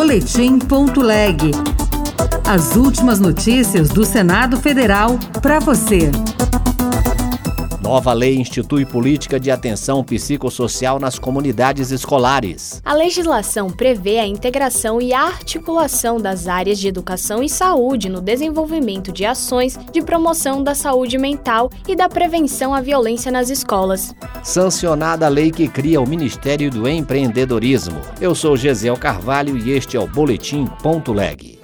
Boletim.leg. As últimas notícias do Senado Federal para você. Nova lei institui política de atenção psicossocial nas comunidades escolares. A legislação prevê a integração e a articulação das áreas de educação e saúde no desenvolvimento de ações de promoção da saúde mental e da prevenção à violência nas escolas. Sancionada a lei que cria o Ministério do Empreendedorismo. Eu sou Gesiel Carvalho e este é o Boletim Ponto Leg.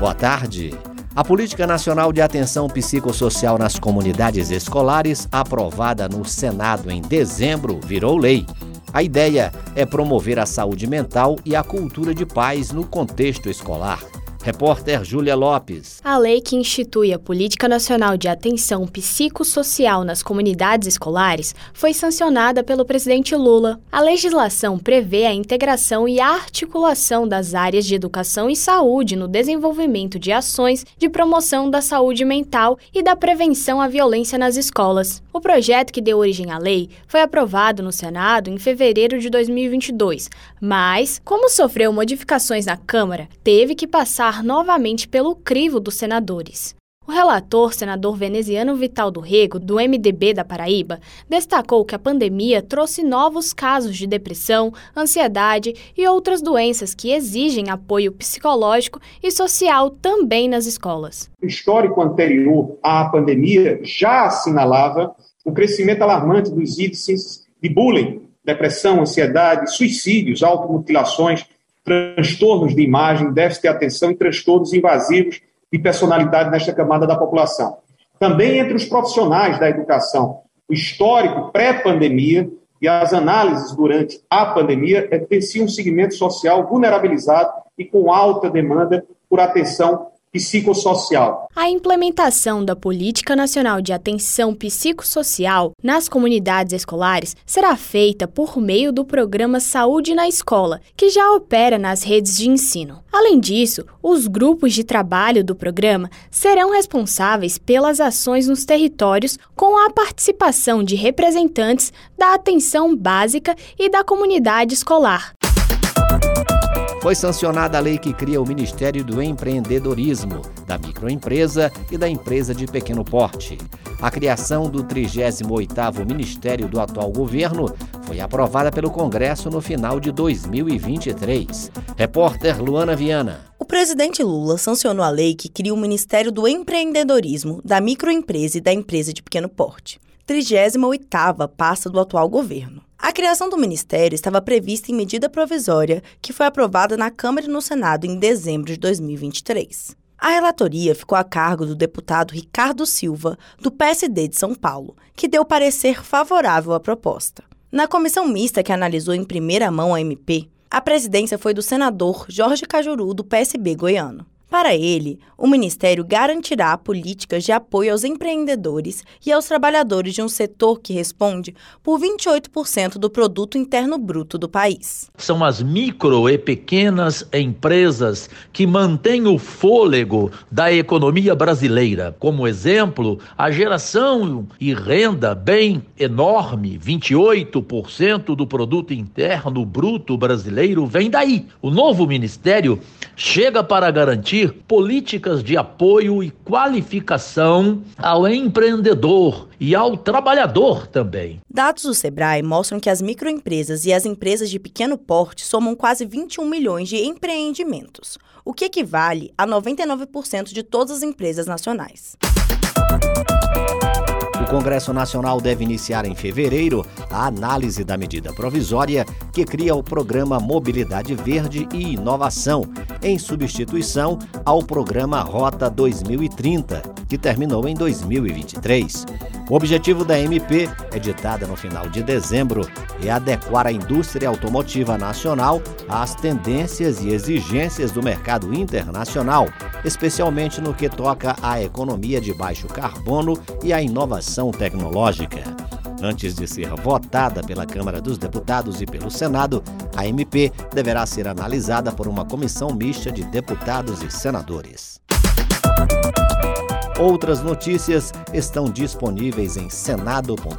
Boa tarde. A Política Nacional de Atenção Psicossocial nas Comunidades Escolares, aprovada no Senado em dezembro, virou lei. A ideia é promover a saúde mental e a cultura de paz no contexto escolar. Repórter Júlia Lopes. A lei que institui a Política Nacional de Atenção Psicossocial nas Comunidades Escolares foi sancionada pelo presidente Lula. A legislação prevê a integração e a articulação das áreas de educação e saúde no desenvolvimento de ações de promoção da saúde mental e da prevenção à violência nas escolas. O projeto que deu origem à lei foi aprovado no Senado em fevereiro de 2022, mas, como sofreu modificações na Câmara, teve que passar novamente pelo crivo dos senadores. O relator, senador veneziano Vital do Rego, do MDB da Paraíba, destacou que a pandemia trouxe novos casos de depressão, ansiedade e outras doenças que exigem apoio psicológico e social também nas escolas. O histórico anterior à pandemia já assinalava o crescimento alarmante dos índices de bullying, depressão, ansiedade, suicídios, automutilações, transtornos de imagem, déficit de atenção e transtornos invasivos de personalidade nesta camada da população. Também entre os profissionais da educação, o histórico pré-pandemia e as análises durante a pandemia evidenciam um segmento social vulnerabilizado e com alta demanda por atenção psicossocial. A implementação da Política Nacional de Atenção Psicossocial nas comunidades escolares será feita por meio do programa Saúde na Escola, que já opera nas redes de ensino. Além disso, os grupos de trabalho do programa serão responsáveis pelas ações nos territórios com a participação de representantes da atenção básica e da comunidade escolar foi sancionada a lei que cria o Ministério do Empreendedorismo, da microempresa e da empresa de pequeno porte. A criação do 38º Ministério do atual governo foi aprovada pelo Congresso no final de 2023. Repórter Luana Viana. O presidente Lula sancionou a lei que cria o Ministério do Empreendedorismo, da microempresa e da empresa de pequeno porte. 38ª pasta do atual governo. A criação do ministério estava prevista em medida provisória que foi aprovada na Câmara e no Senado em dezembro de 2023. A relatoria ficou a cargo do deputado Ricardo Silva, do PSD de São Paulo, que deu parecer favorável à proposta. Na comissão mista que analisou em primeira mão a MP, a presidência foi do senador Jorge Cajuru, do PSB goiano. Para ele, o Ministério garantirá políticas de apoio aos empreendedores e aos trabalhadores de um setor que responde por 28% do produto interno bruto do país. São as micro e pequenas empresas que mantêm o fôlego da economia brasileira. Como exemplo, a geração e renda bem enorme, 28% do produto interno bruto brasileiro vem daí. O novo ministério chega para garantir políticas de apoio e qualificação ao empreendedor e ao trabalhador também. Dados do Sebrae mostram que as microempresas e as empresas de pequeno porte somam quase 21 milhões de empreendimentos, o que equivale a 99% de todas as empresas nacionais. Congresso Nacional deve iniciar em fevereiro a análise da medida provisória que cria o programa Mobilidade Verde e Inovação, em substituição ao programa Rota 2030, que terminou em 2023. O objetivo da MP, editada no final de dezembro, é adequar a indústria automotiva nacional às tendências e exigências do mercado internacional, especialmente no que toca à economia de baixo carbono e à inovação tecnológica. Antes de ser votada pela Câmara dos Deputados e pelo Senado, a MP deverá ser analisada por uma comissão mista de deputados e senadores. Outras notícias estão disponíveis em senado.leg.br